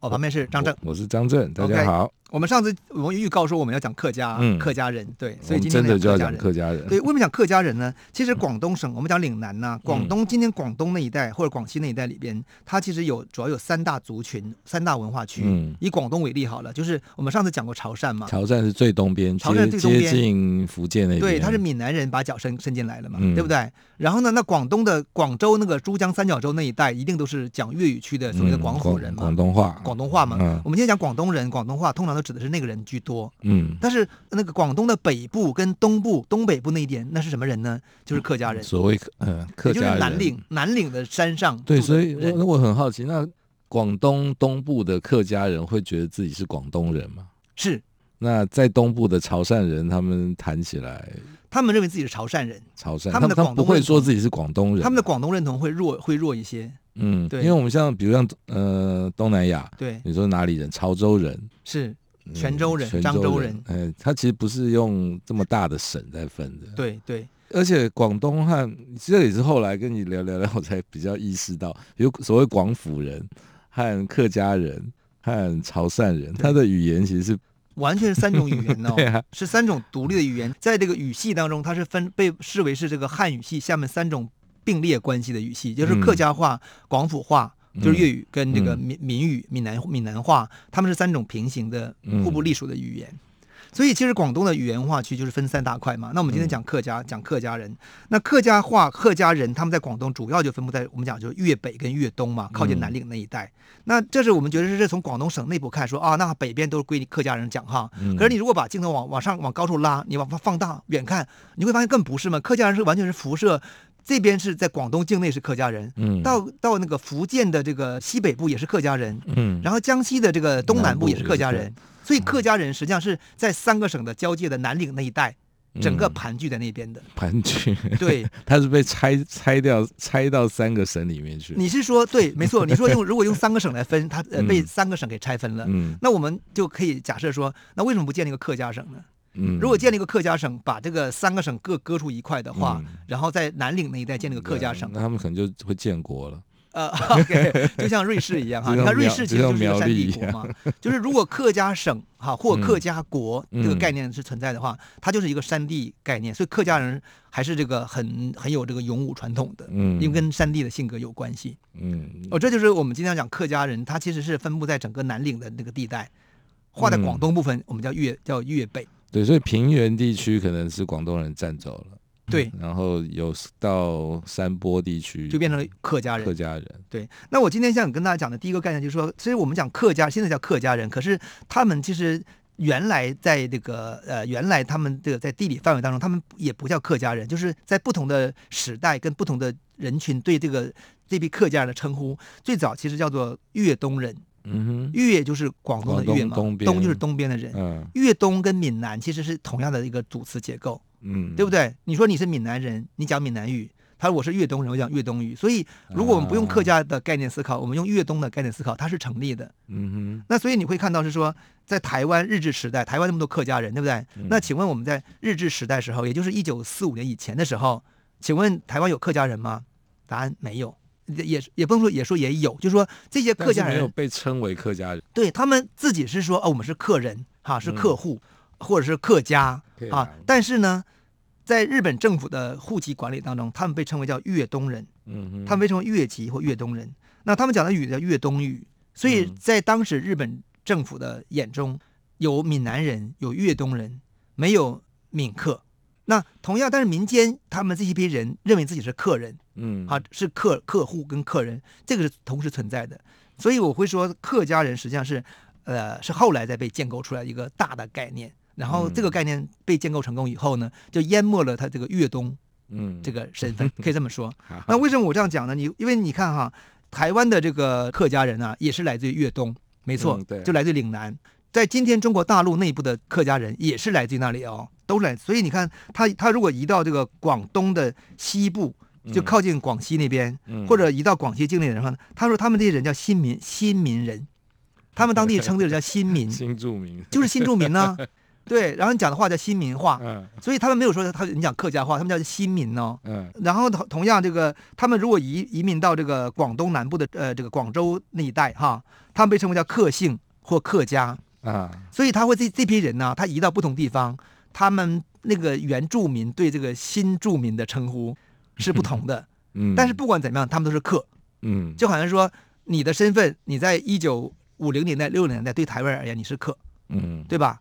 我旁边是张正，我是张正，大家好。Okay. 我们上次我们预告说我们要讲客家，嗯、客家人，对，所以今天真的就要讲客家人。对，为什么讲客家人呢？其实广东省，我们讲岭南呐、啊，广东今天广东那一带或者广西那一带里边，它其实有主要有三大族群、三大文化区。嗯、以广东为例好了，就是我们上次讲过潮汕嘛，潮汕是最东边，潮汕最东边接近福建那边，对，他是闽南人把脚伸伸进来了嘛，嗯、对不对？然后呢，那广东的广州那个珠江三角洲那一带，一定都是讲粤语区的所谓的广府人嘛，嗯、广东话，广东话嘛。嗯、我们今天讲广东人，广东话通常都指的是那个人居多，嗯，但是那个广东的北部跟东部、东北部那一点，那是什么人呢？就是客家人。所谓呃，客家人就是南岭，南岭的山上。对，所以我我很好奇，那广东东部的客家人会觉得自己是广东人吗？是。那在东部的潮汕人，他们谈起来，他们认为自己是潮汕人，潮汕，他们的广东不会说自己是广东人，他们的广东认同会弱，会弱一些。嗯，对，因为我们像比如像呃东南亚，对，你说哪里人？潮州人是。泉州人、漳州人，哎，他其实不是用这么大的省在分的。对对，而且广东和这也是后来跟你聊聊聊，我才比较意识到，有所谓广府人和客家人和潮汕人，他的语言其实是完全是三种语言哦，对啊，是三种独立的语言，在这个语系当中，它是分被视为是这个汉语系下面三种并列关系的语系，就是客家话、广府话。就是粤语跟这个闽闽语、闽南闽南话，他们是三种平行的、互不隶属的语言。所以其实广东的语言化区就是分三大块嘛。那我们今天讲客家，讲客家人。那客家话、客家人，他们在广东主要就分布在我们讲就是粤北跟粤东嘛，靠近南岭那一带。那这是我们觉得是从广东省内部看说啊，那北边都是归客家人讲哈。可是你如果把镜头往往上往高处拉，你往放大远看，你会发现更不是嘛。客家人是完全是辐射。这边是在广东境内是客家人，嗯，到到那个福建的这个西北部也是客家人，嗯，然后江西的这个东南部也是客家人，所以客家人实际上是在三个省的交界的南岭那一带，整个盘踞在那边的。盘踞，对，它是被拆拆掉，拆到三个省里面去。你是说对，没错。你说用如果用三个省来分，它呃被三个省给拆分了，嗯，那我们就可以假设说，那为什么不建立一个客家省呢？嗯，如果建立一个客家省，把这个三个省各割出一块的话，嗯、然后在南岭那一带建立一个客家省，那他们可能就会建国了。呃，OK，就像瑞士一样哈，你看瑞士其实就是一个山地国嘛，就是如果客家省哈 或客家国这个概念是存在的话，嗯、它就是一个山地概念，所以客家人还是这个很很有这个勇武传统的，嗯，因为跟山地的性格有关系，嗯，哦，这就是我们今天讲客家人，他其实是分布在整个南岭的那个地带，划在广东部分，我们叫粤叫粤北。对，所以平原地区可能是广东人占走了，对，然后有到山坡地区就变成了客家人。客家人，对。那我今天想跟大家讲的第一个概念就是说，其实我们讲客家，现在叫客家人，可是他们其实原来在这个呃，原来他们这个在地理范围当中，他们也不叫客家人，就是在不同的时代跟不同的人群对这个这批客家人的称呼，最早其实叫做粤东人。嗯哼，粤就是广东的粤嘛，东，东就是东边的人。嗯，粤东跟闽南其实是同样的一个组词结构，嗯，对不对？你说你是闽南人，你讲闽南语；他说我是粤东人，我讲粤东语。所以，如果我们不用客家的概念思考，啊、我们用粤东的概念思考，它是成立的。嗯哼。那所以你会看到是说，在台湾日治时代，台湾那么多客家人，对不对？嗯、那请问我们在日治时代时候，也就是一九四五年以前的时候，请问台湾有客家人吗？答案没有。也也不能说，也说也有，就是说这些客家人没有被称为客家人，对他们自己是说哦，我们是客人哈，是客户、嗯、或者是客家啊。啊但是呢，在日本政府的户籍管理当中，他们被称为叫粤东人，嗯哼，他们被称为粤籍或粤东人。那他们讲的语叫粤东语，所以在当时日本政府的眼中，有闽南人，有粤东人，没有闽客。那同样，但是民间他们这些批人认为自己是客人，嗯，啊，是客客户跟客人，这个是同时存在的。所以我会说，客家人实际上是，呃，是后来再被建构出来一个大的概念。然后这个概念被建构成功以后呢，就淹没了他这个粤东，嗯，这个身份，可以这么说。那为什么我这样讲呢？你因为你看哈，台湾的这个客家人啊，也是来自于粤东。没错，嗯对就来自于岭南。在今天中国大陆内部的客家人也是来自于那里哦，都来。所以你看，他他如果移到这个广东的西部，就靠近广西那边，嗯、或者移到广西境内的话呢，他说他们这些人叫新民新民人，他们当地称这个叫新民，新住民就是新住民呢、啊。对，然后你讲的话叫新民话，嗯，所以他们没有说他你讲客家话，他们叫新民哦。嗯，然后同同样这个，他们如果移移民到这个广东南部的呃这个广州那一带哈，他们被称为叫客姓或客家啊，所以他会这这批人呢，他移到不同地方，他们那个原住民对这个新住民的称呼 是不同的，嗯，但是不管怎么样，他们都是客，嗯，就好像说你的身份，你在一九五零年代六零年代对台湾而言你是客，嗯，对吧？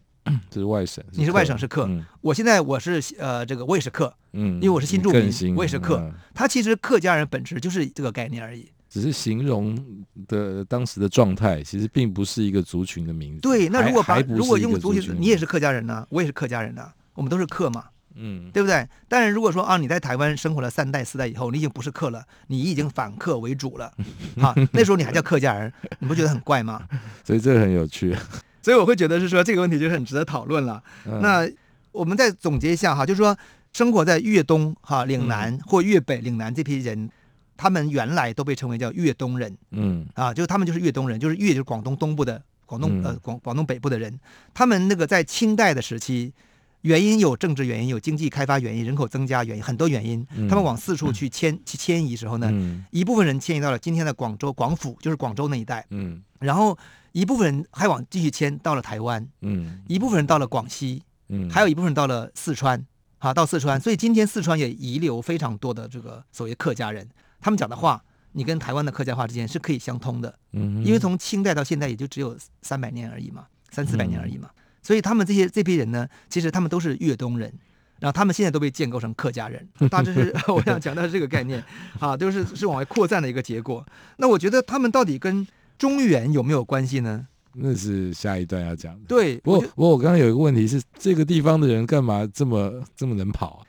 这 是外省，是你是外省是客，嗯、我现在我是呃这个我也是客，嗯，因为我是新住民，我也是客。嗯、他其实客家人本质就是这个概念而已，只是形容的当时的状态，其实并不是一个族群的名字。对，那如果把如果用族群，你也是客家人呢、啊，我也是客家人呢、啊，我们都是客嘛，嗯，对不对？但是如果说啊，你在台湾生活了三代四代以后，你已经不是客了，你已经反客为主了，啊，那时候你还叫客家人，你不觉得很怪吗？所以这个很有趣。所以我会觉得是说这个问题就是很值得讨论了。嗯、那我们再总结一下哈，就是说生活在粤东哈岭南或粤北岭南这批人，他们原来都被称为叫粤东人。嗯啊，就是他们就是粤东人，就是粤就是广东东部的广东呃广广东北部的人。他们那个在清代的时期，原因有政治原因，有经济开发原因，人口增加原因，很多原因。他们往四处去迁去迁移时候呢，一部分人迁移到了今天的广州广府，就是广州那一带。嗯，然后。一部分人还往继续迁到了台湾，嗯，一部分人到了广西，嗯，还有一部分人到了四川，啊，到四川，所以今天四川也遗留非常多的这个所谓客家人，他们讲的话，你跟台湾的客家话之间是可以相通的，嗯，因为从清代到现在也就只有三百年而已嘛，三四百年而已嘛，所以他们这些这批人呢，其实他们都是粤东人，然后他们现在都被建构成客家人，大致是 我想讲的是这个概念，啊，都是是往外扩散的一个结果。那我觉得他们到底跟中原有没有关系呢？那是下一段要讲的。对，不过不过我刚刚有一个问题是，这个地方的人干嘛这么这么能跑啊？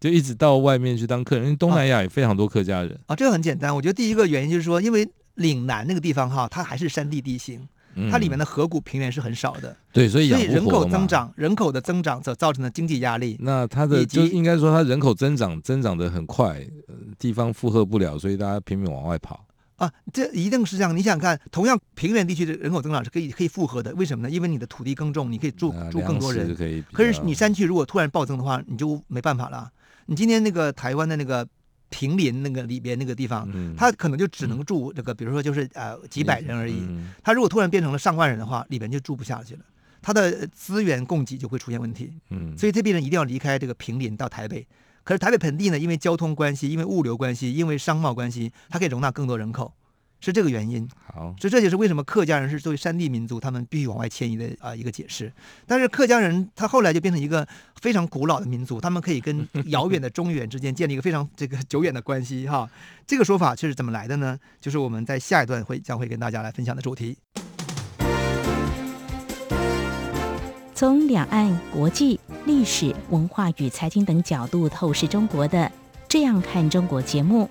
就一直到外面去当客人。因为东南亚也非常多客家人啊。啊，这个很简单。我觉得第一个原因就是说，因为岭南那个地方哈，它还是山地地形，它里面的河谷平原是很少的。嗯、对，所以所以人口增长，人口的增长所造成的经济压力，那它的就应该说它人口增长增长的很快，地方负荷不了，所以大家拼命往外跑。啊，这一定是这样。你想想看，同样平原地区的人口增长是可以可以复合的，为什么呢？因为你的土地耕种，你可以住住更多人。可，可是你山区如果突然暴增的话，你就没办法了。你今天那个台湾的那个平林那个里边那个地方，嗯、它可能就只能住这个，比如说就是呃几百人而已。嗯、它如果突然变成了上万人的话，里边就住不下去了，它的资源供给就会出现问题。嗯，所以这批人一定要离开这个平林到台北。可是台北盆地呢，因为交通关系，因为物流关系，因为商贸关系，它可以容纳更多人口，是这个原因。好，所以这就是为什么客家人是作为山地民族，他们必须往外迁移的啊、呃、一个解释。但是客家人他后来就变成一个非常古老的民族，他们可以跟 遥远的中原之间建立一个非常这个久远的关系哈。这个说法是怎么来的呢？就是我们在下一段会将会跟大家来分享的主题。从两岸、国际、历史、文化与财经等角度透视中国的《这样看中国》节目，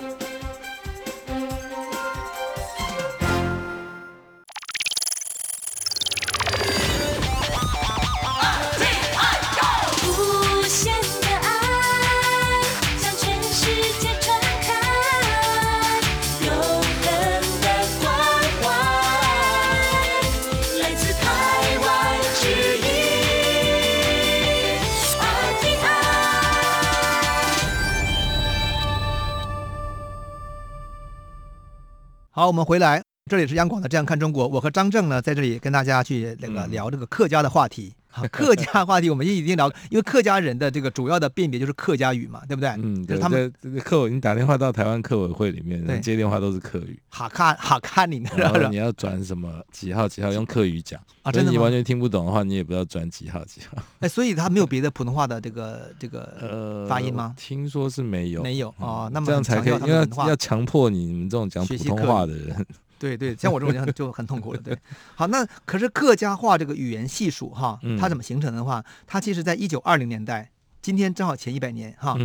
我们回来这里是央广的《这样看中国》，我和张正呢在这里跟大家去那个聊这个客家的话题。好，客家话题我们已经聊，因为客家人的这个主要的辨别就是客家语嘛，对不对？嗯，就是他们客委，你打电话到台湾客委会里面，接电话都是客语。哈卡哈卡你，然后你要转什么几号几号用客语讲啊？真的，你完全听不懂的话，你也不知道转几号几号。哎，所以他没有别的普通话的这个这个呃发音吗？听说是没有，没有哦。那么这样才可以，因为要强迫你们这种讲普通话的人。对对，像我这种人就很痛苦了。对，好，那可是客家话这个语言系数哈，它怎么形成的话，它其实在一九二零年代，今天正好前一百年哈，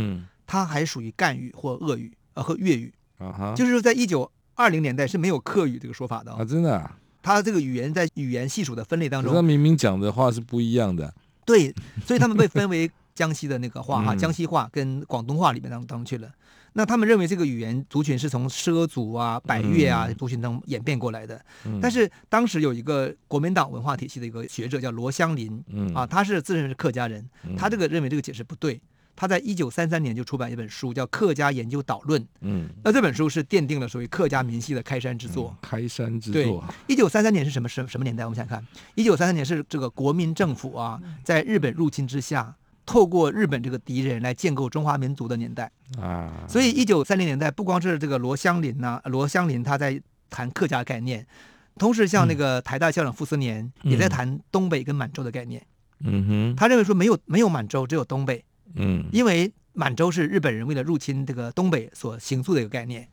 它还属于赣语或鄂语呃和粤语啊哈，就是说在一九二零年代是没有客语这个说法的啊，真的啊，它这个语言在语言系数的分类当中，那明明讲的话是不一样的，对，所以他们被分为江西的那个话哈，江西话跟广东话里面当当去了。那他们认为这个语言族群是从畲族啊、百越啊族群中演变过来的，嗯、但是当时有一个国民党文化体系的一个学者叫罗香林，嗯、啊，他是自认是客家人，他这个认为这个解释不对，他在一九三三年就出版一本书叫《客家研究导论》，嗯，那这本书是奠定了属于客家民系的开山之作。嗯、开山之作。对，一九三三年是什么什什么年代？我们想看，一九三三年是这个国民政府啊，在日本入侵之下。透过日本这个敌人来建构中华民族的年代啊，所以一九三零年代不光是这个罗香林呐，罗香林他在谈客家概念，同时像那个台大校长傅斯年也在谈东北跟满洲的概念。嗯哼，他认为说没有没有满洲，只有东北。嗯，因为满洲是日本人为了入侵这个东北所形塑的一个概念。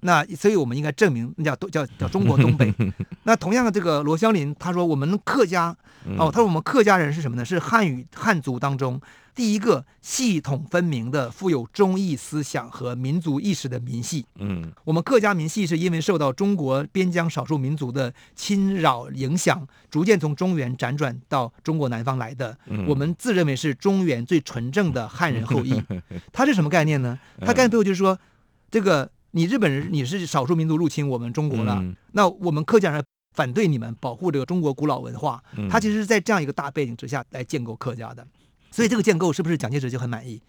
那所以我们应该证明那叫叫叫中国东北。那同样的这个罗香林他说我们客家哦，他说我们客家人是什么呢？是汉语汉族当中第一个系统分明的、富有忠义思想和民族意识的民系。嗯，我们客家民系是因为受到中国边疆少数民族的侵扰影响，逐渐从中原辗转到中国南方来的。我们自认为是中原最纯正的汉人后裔。他是什么概念呢？他概念背后就是说这个。你日本人，你是少数民族入侵我们中国了，嗯、那我们客家人反对你们，保护这个中国古老文化。嗯、他其实是在这样一个大背景之下来建构客家的，所以这个建构是不是蒋介石就很满意？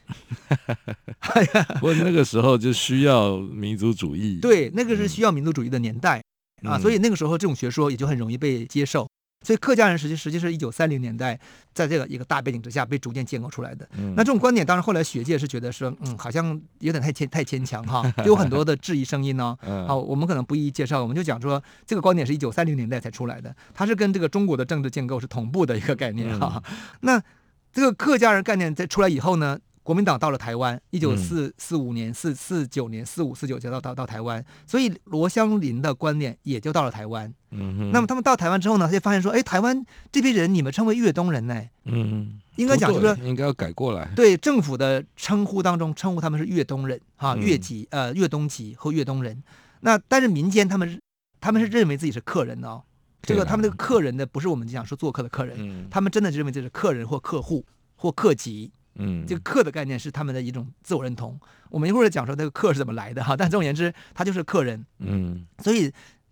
不过那个时候就需要民族主义，对，那个是需要民族主义的年代、嗯、啊，所以那个时候这种学说也就很容易被接受。所以客家人实际实际是一九三零年代，在这个一个大背景之下被逐渐建构出来的。嗯、那这种观点，当然后来学界是觉得说，嗯，好像有点太牵太牵强哈，有很多的质疑声音呢、哦。好，我们可能不一一介绍，我们就讲说，这个观点是一九三零年代才出来的，它是跟这个中国的政治建构是同步的一个概念哈。嗯、那这个客家人概念在出来以后呢？国民党到了台湾，一九四四五年、四四九年、四五四九就到到到台湾，所以罗香林的观念也就到了台湾。嗯哼，那么他们到台湾之后呢，他就发现说，哎，台湾这批人你们称为粤东人呢？嗯，应该讲就是应该要改过来。对政府的称呼当中称呼他们是粤东人哈，粤籍呃粤东籍和粤东人。那但是民间他们他们是认为自己是客人哦，这个他们这个客人的不是我们讲说做客的客人，他们真的认为这是客人或客户或客籍。嗯，这个客的概念是他们的一种自我认同。我们一会儿讲说这个客是怎么来的哈，但总而言之，他就是客人。嗯，所以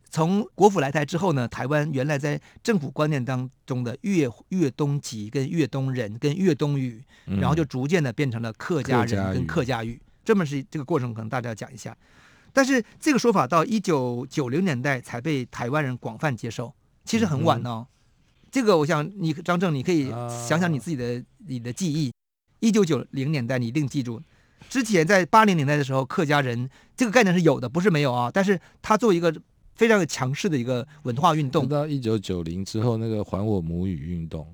从国府来台之后呢，台湾原来在政府观念当中的粤粤东籍跟粤东人跟粤东语，然后就逐渐的变成了客家人跟客家语。这么是这个过程，可能大家要讲一下。但是这个说法到一九九零年代才被台湾人广泛接受，其实很晚哦。这个我想你张正，你可以想想你自己的你的记忆。一九九零年代，你一定记住，之前在八零年代的时候，客家人这个概念是有的，不是没有啊。但是它作为一个非常强势的一个文化运动，到一九九零之后，那个还我母语运动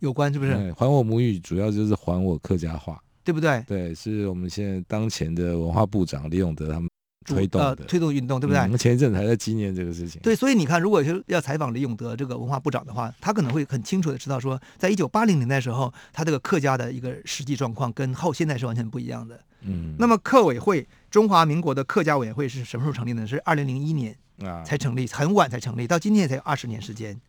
有关，是不是？还我母语主要就是还我客家话，对不对？对，是我们现在当前的文化部长李永德他们。推动、呃、推动运动，对不对？我们、嗯、前一阵子还在纪念这个事情。对，所以你看，如果是要采访李永德这个文化部长的话，他可能会很清楚的知道说，在一九八零年代的时候，他这个客家的一个实际状况跟后现在是完全不一样的。嗯。那么客委会，中华民国的客家委员会是什么时候成立的？是二零零一年啊才成立，很晚才成立，到今天才有二十年时间。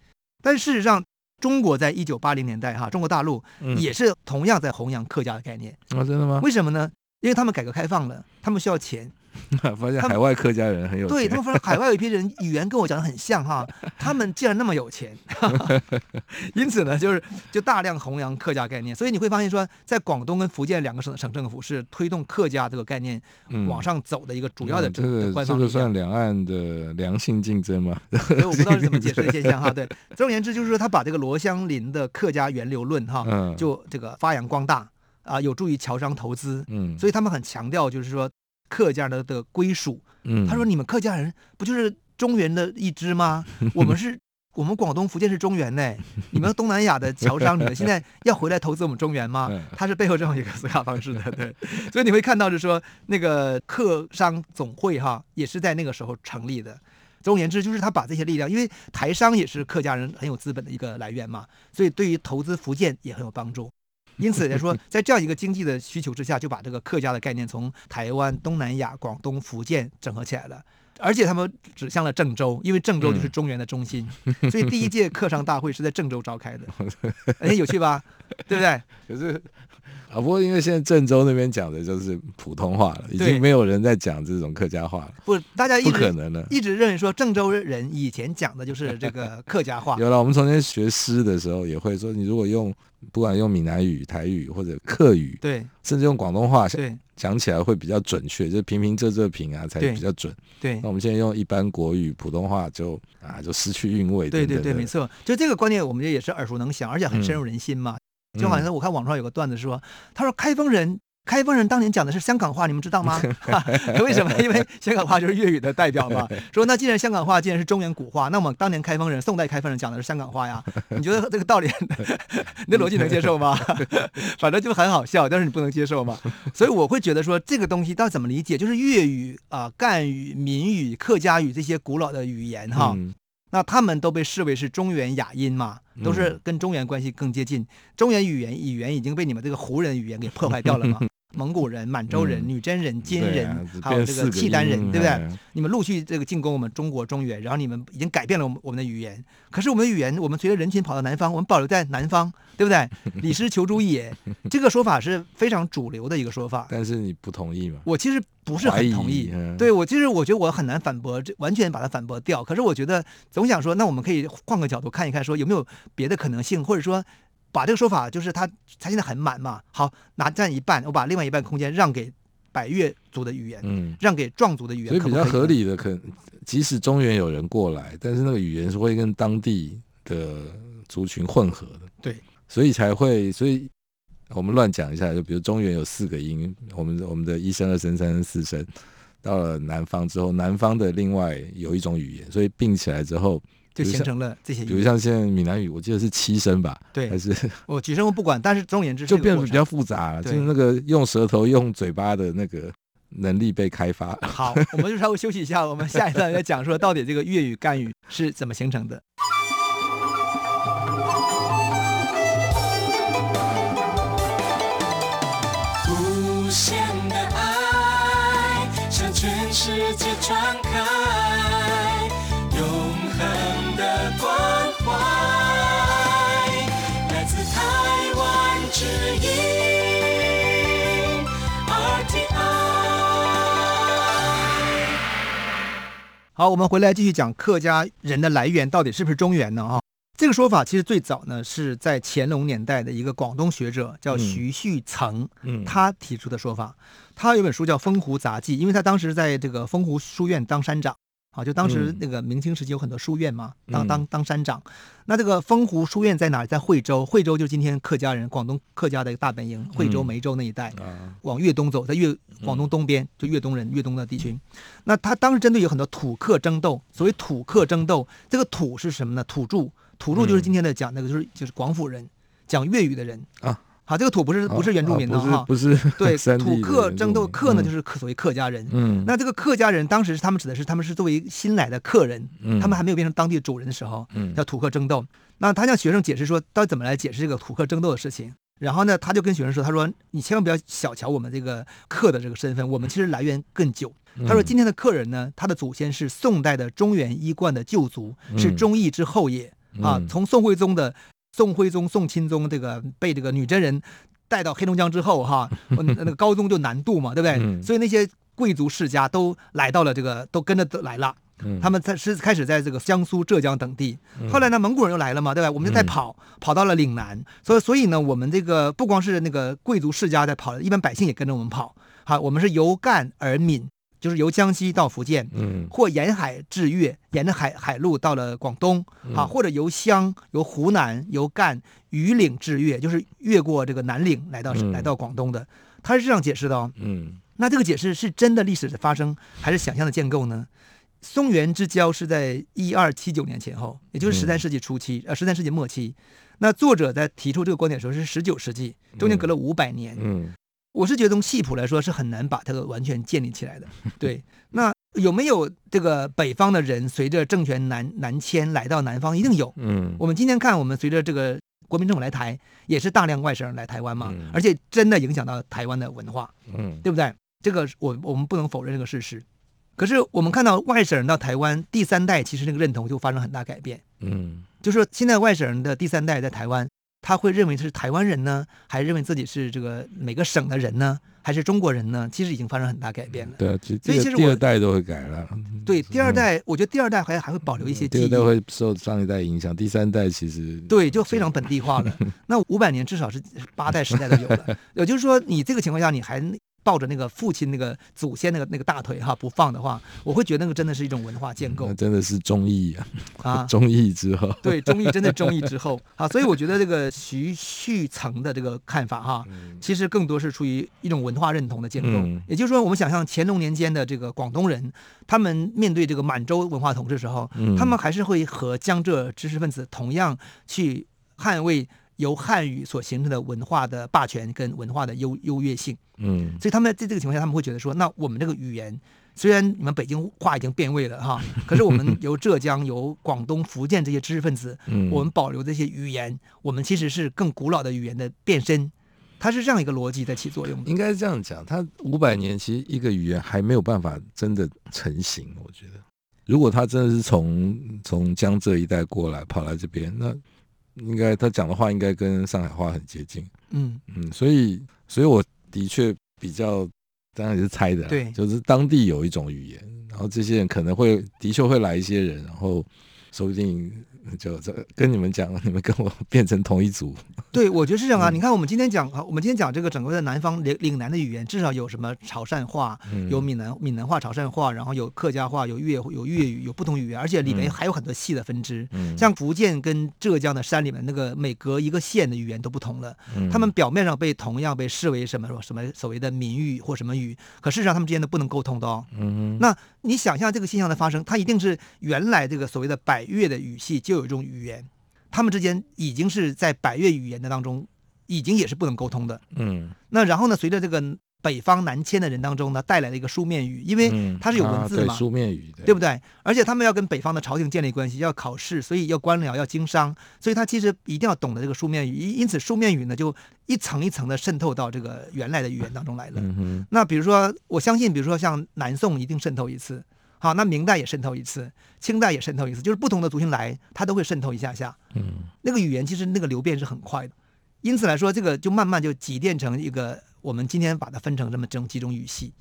但事实上，中国在一九八零年代哈，中国大陆也是同样在弘扬客家的概念。啊、嗯哦，真的吗？为什么呢？因为他们改革开放了，他们需要钱。发现海外客家人很有钱，对他们发现海外有一批人语言跟我讲的很像哈，他们竟然那么有钱，因此呢，就是就大量弘扬客家概念，所以你会发现说，在广东跟福建两个省的省政府是推动客家这个概念往上走的一个主要的这个官方。这个算两岸的良性竞争吗？所以我不知道是怎么解释的 现象哈。对，总而言之就是说，他把这个罗香林的客家源流论哈，就这个发扬光大啊，有助于侨商投资。嗯，所以他们很强调就是说。客家的的归属，嗯他说：“你们客家人不就是中原的一支吗？我们是，我们广东、福建是中原呢。你们东南亚的侨商，你 们现在要回来投资我们中原吗？他是背后这样一个思考方式的，对。所以你会看到，就是说那个客商总会哈，也是在那个时候成立的。总而言之，就是他把这些力量，因为台商也是客家人很有资本的一个来源嘛，所以对于投资福建也很有帮助。” 因此来说，在这样一个经济的需求之下，就把这个客家的概念从台湾、东南亚、广东、福建整合起来了，而且他们指向了郑州，因为郑州就是中原的中心，所以第一届客商大会是在郑州召开的，哎，有趣吧？对不对？可是。啊，不过因为现在郑州那边讲的就是普通话了，已经没有人在讲这种客家话了。不，大家不可能了，一直认为说郑州人以前讲的就是这个客家话。有了，我们从前学诗的时候也会说，你如果用不管用闽南语、台语或者客语，对，甚至用广东话讲起来会比较准确，就是平平仄仄平啊才比较准。对，那我们现在用一般国语、普通话就啊就失去韵味。对对对，没错，就这个观念我们也是耳熟能详，而且很深入人心嘛。嗯就好像我看网上有个段子说，他说开封人，开封人当年讲的是香港话，你们知道吗？为什么？因为香港话就是粤语的代表嘛。说那既然香港话既然是中原古话，那么当年开封人、宋代开封人讲的是香港话呀？你觉得这个道理，你的逻辑能接受吗？反正就很好笑，但是你不能接受嘛。所以我会觉得说这个东西到底怎么理解？就是粤语啊、赣语、闽语、客家语这些古老的语言哈。那他们都被视为是中原雅音嘛，都是跟中原关系更接近。嗯、中原语言语言已经被你们这个胡人语言给破坏掉了嘛？蒙古人、满洲人、嗯、女真人、金人，啊、还有这个契丹人，对不对？哎、你们陆续这个进攻我们中国中原，然后你们已经改变了我们我们的语言。可是我们的语言，我们随着人群跑到南方，我们保留在南方，对不对？李师求诸野，这个说法是非常主流的一个说法。但是你不同意吗？我其实不是很同意。嗯、对我其实我觉得我很难反驳，这完全把它反驳掉。可是我觉得总想说，那我们可以换个角度看一看，说有没有别的可能性，或者说。把这个说法，就是他他现在很满嘛，好，拿占一半，我把另外一半空间让给百越族的语言，嗯，让给壮族的语言，所以比较合理的，可能即使中原有人过来，但是那个语言是会跟当地的族群混合的，对，所以才会，所以我们乱讲一下，就比如中原有四个音，我们我们的一声、二声、三声、四声，到了南方之后，南方的另外有一种语言，所以并起来之后。就形成了这些语，比如像现在闽南语，我记得是七声吧？对，还是我举声我不管，但是总而言之就变得比较复杂了，就是那个用舌头、用嘴巴的那个能力被开发。好，我们就稍微休息一下，我们下一段再讲说到底这个粤语、赣语是怎么形成的。好，我们回来继续讲客家人的来源到底是不是中原呢？啊，这个说法其实最早呢是在乾隆年代的一个广东学者叫徐旭曾，嗯，他提出的说法。他有本书叫《丰湖杂记》，因为他当时在这个丰湖书院当山长。啊，就当时那个明清时期有很多书院嘛，当当当山长。那这个丰湖书院在哪儿？在惠州。惠州就是今天客家人、广东客家的一个大本营，惠州、梅州那一带。往粤东走，在粤广东东边，就粤东人、粤东的地区。那他当时针对有很多土客争斗。所谓土客争斗，这个土是什么呢？土著，土著就是今天的讲那个，就是就是广府人，讲粤语的人啊。好，这个土不是不是原住民的哈，不是对 土客争斗，客呢就是所谓客家人。嗯，那这个客家人当时他们指的是他们是作为新来的客人，他们还没有变成当地的主人的时候，叫土客争斗。那他向学生解释说，到底怎么来解释这个土客争斗的事情？然后呢，他就跟学生说，他说你千万不要小瞧我们这个客的这个身份，我们其实来源更久。他说今天的客人呢，他的祖先是宋代的中原衣冠的旧族，是忠义之后也啊，从宋徽宗的。宋徽宗、宋钦宗这个被这个女真人带到黑龙江之后，哈，那个高宗就南渡嘛，对不对？嗯、所以那些贵族世家都来到了这个，都跟着都来了。嗯，他们在是开始在这个江苏、浙江等地。后来呢，蒙古人又来了嘛，对吧？我们就在跑，嗯、跑到了岭南。所以，所以呢，我们这个不光是那个贵族世家在跑，一般百姓也跟着我们跑。好，我们是由干而闽，就是由江西到福建，嗯，或沿海至粤，沿着海海路到了广东，好，或者由湘、由湖南、由赣榆岭至粤，就是越过这个南岭来到、嗯、来到广东的。他是这样解释的哦，嗯，那这个解释是真的历史的发生，还是想象的建构呢？松原之交是在一二七九年前后，也就是十三世纪初期，呃，十三世纪末期。那作者在提出这个观点的时候是十九世纪，中间隔了五百年。嗯，我是觉得从系谱来说是很难把它完全建立起来的。对，那有没有这个北方的人随着政权南南迁来到南方？一定有。嗯，我们今天看，我们随着这个国民政府来台，也是大量外省人来台湾嘛，而且真的影响到台湾的文化，嗯，对不对？这个我我们不能否认这个事实。可是我们看到外省人到台湾第三代，其实那个认同就发生很大改变。嗯，就是现在外省人的第三代在台湾，他会认为是台湾人呢，还是认为自己是这个每个省的人呢，还是中国人呢？其实已经发生很大改变了。对啊，所以其实第二代都会改了。对，第二代，我觉得第二代还还会保留一些记忆。第二代会受上一代影响，第三代其实对，就非常本地化了。那五百年至少是八代十代都有了。也就是说，你这个情况下，你还。抱着那个父亲那个祖先那个那个大腿哈不放的话，我会觉得那个真的是一种文化建构，那真的是忠义啊啊！忠义之后，对，忠义真的忠义之后啊，所以我觉得这个徐旭曾的这个看法哈，其实更多是出于一种文化认同的建构。嗯、也就是说，我们想象乾隆年间的这个广东人，他们面对这个满洲文化统治的时候，嗯、他们还是会和江浙知识分子同样去捍卫。由汉语所形成的文化的霸权跟文化的优优越性，嗯，所以他们在这个情况下，他们会觉得说，那我们这个语言虽然你们北京话已经变味了哈，可是我们由浙江、由广东、福建这些知识分子，嗯，我们保留这些语言，我们其实是更古老的语言的变身，它是这样一个逻辑在起作用的。应该是这样讲，它五百年其实一个语言还没有办法真的成型，我觉得，如果他真的是从从江浙一带过来跑来这边，那。应该他讲的话应该跟上海话很接近，嗯。嗯，所以所以我的确比较当然也是猜的，对，就是当地有一种语言，然后这些人可能会的确会来一些人，然后说不定。就这跟你们讲，你们跟我变成同一组。对，我觉得是这样啊。嗯、你看，我们今天讲，我们今天讲这个整个的南方岭岭南的语言，至少有什么潮汕话，嗯、有闽南闽南话、潮汕话，然后有客家话，有粤有粤语，有不同语言，而且里面还有很多细的分支。嗯、像福建跟浙江的山里面，那个每隔一个县的语言都不同了。嗯、他们表面上被同样被视为什么什么所谓的闽语或什么语，可事实上他们之间都不能沟通的哦。嗯、那你想象这个现象的发生，它一定是原来这个所谓的百越的语系就有一种语言。他们之间已经是在百越语言的当中，已经也是不能沟通的。嗯，那然后呢，随着这个北方南迁的人当中呢，带来了一个书面语，因为它是有文字嘛，嗯啊、书面语对，对不对？而且他们要跟北方的朝廷建立关系，要考试，所以要官僚，要经商，所以他其实一定要懂得这个书面语。因此，书面语呢，就一层一层的渗透到这个原来的语言当中来了。嗯那比如说，我相信，比如说像南宋一定渗透一次。好，那明代也渗透一次，清代也渗透一次，就是不同的族群来，它都会渗透一下下。嗯，那个语言其实那个流变是很快的，因此来说，这个就慢慢就积淀成一个，我们今天把它分成这么这种几种语系。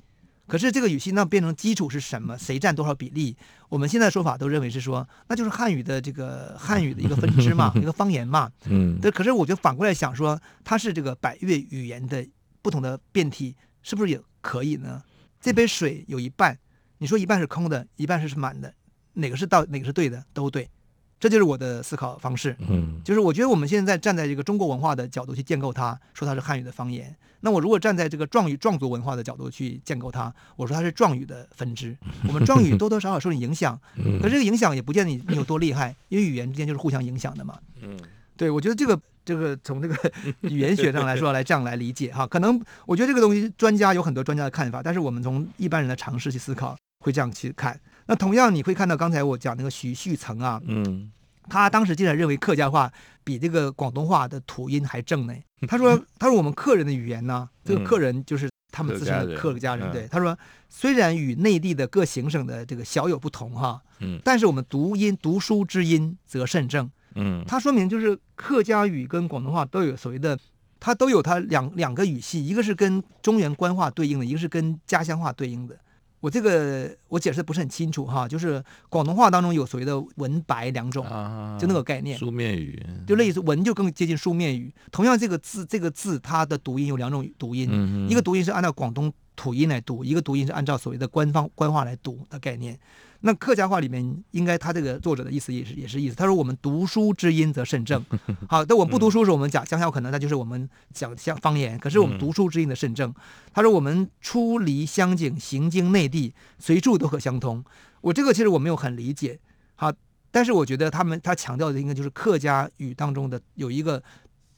可是这个语系那变成基础是什么？谁占多少比例？我们现在说法都认为是说，那就是汉语的这个汉语的一个分支嘛，一个方言嘛。嗯，对。可是我就反过来想说，它是这个百越语言的不同的变体，是不是也可以呢？这杯水有一半。你说一半是空的，一半是是满的，哪个是到哪个是对的，都对，这就是我的思考方式。嗯，就是我觉得我们现在站在这个中国文化的角度去建构它，说它是汉语的方言。那我如果站在这个壮语壮族文化的角度去建构它，我说它是壮语的分支。我们壮语多多少少受你影响，可是这个影响也不见得你你有多厉害，因为语言之间就是互相影响的嘛。嗯，对，我觉得这个这个从这个 语言学上来说来这样来理解哈，可能我觉得这个东西专家有很多专家的看法，但是我们从一般人的尝试去思考。会这样去看，那同样你会看到刚才我讲那个徐旭曾啊，嗯，他当时竟然认为客家话比这个广东话的土音还正呢。他说，他说我们客人的语言呢，这个客人就是他们自身的客家人，对，他说虽然与内地的各行省的这个小有不同哈，嗯，但是我们读音读书之音则甚正，嗯，他说明就是客家语跟广东话都有所谓的，它都有它两两个语系，一个是跟中原官话对应的，一个是跟家乡话对应的。我这个我解释的不是很清楚哈，就是广东话当中有所谓的文白两种，啊，就那个概念，书面语，就类似文就更接近书面语。同样这个字这个字它的读音有两种读音，嗯、一个读音是按照广东土音来读，一个读音是按照所谓的官方官话来读的概念。那客家话里面，应该他这个作者的意思也是也是意思。他说：“我们读书之音则甚正。”好，但我们不读书时，我们讲乡下可能那就是我们讲乡方言。可是我们读书之音的甚正。他说：“我们出离乡境，行经内地，随处都可相通。”我这个其实我没有很理解。好，但是我觉得他们他强调的应该就是客家语当中的有一个，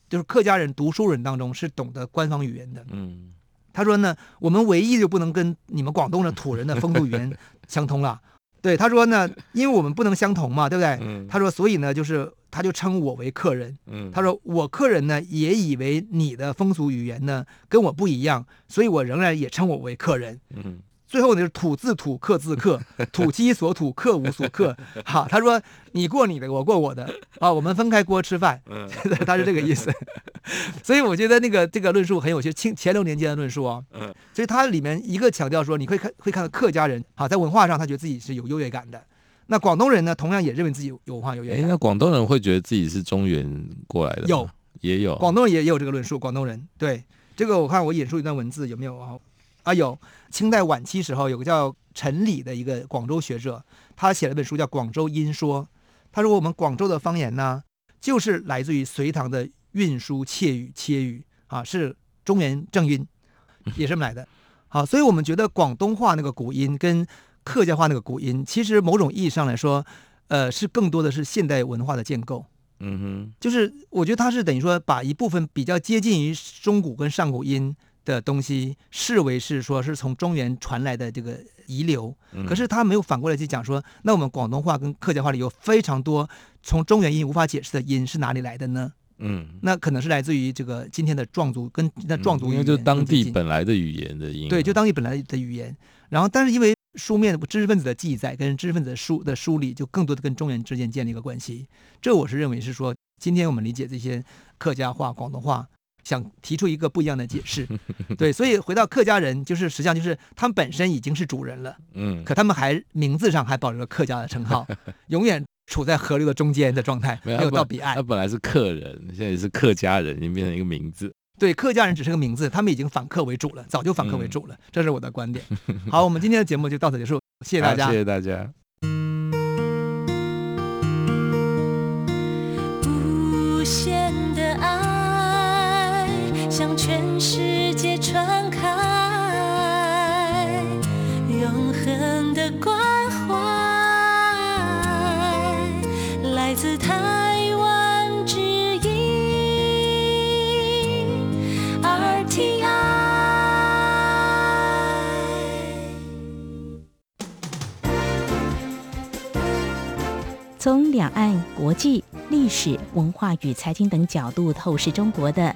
就是客家人读书人当中是懂得官方语言的。嗯，他说呢，我们唯一就不能跟你们广东的土人的风土语言相通了。对，他说呢，因为我们不能相同嘛，对不对？嗯、他说，所以呢，就是他就称我为客人。嗯、他说我客人呢也以为你的风俗语言呢跟我不一样，所以我仍然也称我为客人。嗯最后呢，是土字土，客字客，土鸡所土，客无所客。好，他说你过你的，我过我的，啊，我们分开锅吃饭。嗯，他是这个意思。所以我觉得那个这个论述很有趣，清乾隆年间的论述啊。嗯，所以它里面一个强调说，你会看会看到客家人，好，在文化上他觉得自己是有优越感的。那广东人呢，同样也认为自己有文化优越感。哎，那广东人会觉得自己是中原过来的？有，也有。广东人也有这个论述。广东人对这个，我看我引述一段文字有没有啊？啊，有清代晚期时候有个叫陈礼的一个广州学者，他写了本书叫《广州音说》。他说我们广州的方言呢，就是来自于隋唐的运输窃语，切语啊，是中原正音，也是这么来的。好，所以我们觉得广东话那个古音跟客家话那个古音，其实某种意义上来说，呃，是更多的是现代文化的建构。嗯哼，就是我觉得它是等于说把一部分比较接近于中古跟上古音。的东西视为是说是从中原传来的这个遗留，可是他没有反过来去讲说，那我们广东话跟客家话里有非常多从中原音无法解释的音是哪里来的呢？嗯，那可能是来自于这个今天的壮族跟那壮族语言，因为就当地本来的语言的音，对，就当地本来的语言。然后，但是因为书面知识分子的记载跟知识分子的书的梳理，就更多的跟中原之间建立一个关系。这我是认为是说，今天我们理解这些客家话、广东话。想提出一个不一样的解 释，对，所以回到客家人，就是实际上就是他们本身已经是主人了，嗯，可他们还名字上还保留了客家的称号，永远处在河流的中间的状态，没有到彼岸。他本来是客人，现在也是客家人，已经变成一个名字。对，客家人只是个名字，他们已经反客为主了，早就反客为主了，嗯、这是我的观点。好，我们今天的节目就到此结束，谢谢大家，谢谢大家。无限的爱。向全世界传开，永恒的关怀，来自台湾之音 RTI。从两岸、国际、历史、文化与财经等角度透视中国的。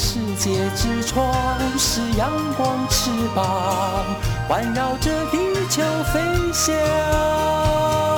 世界之窗，是阳光翅膀环绕着地球飞翔。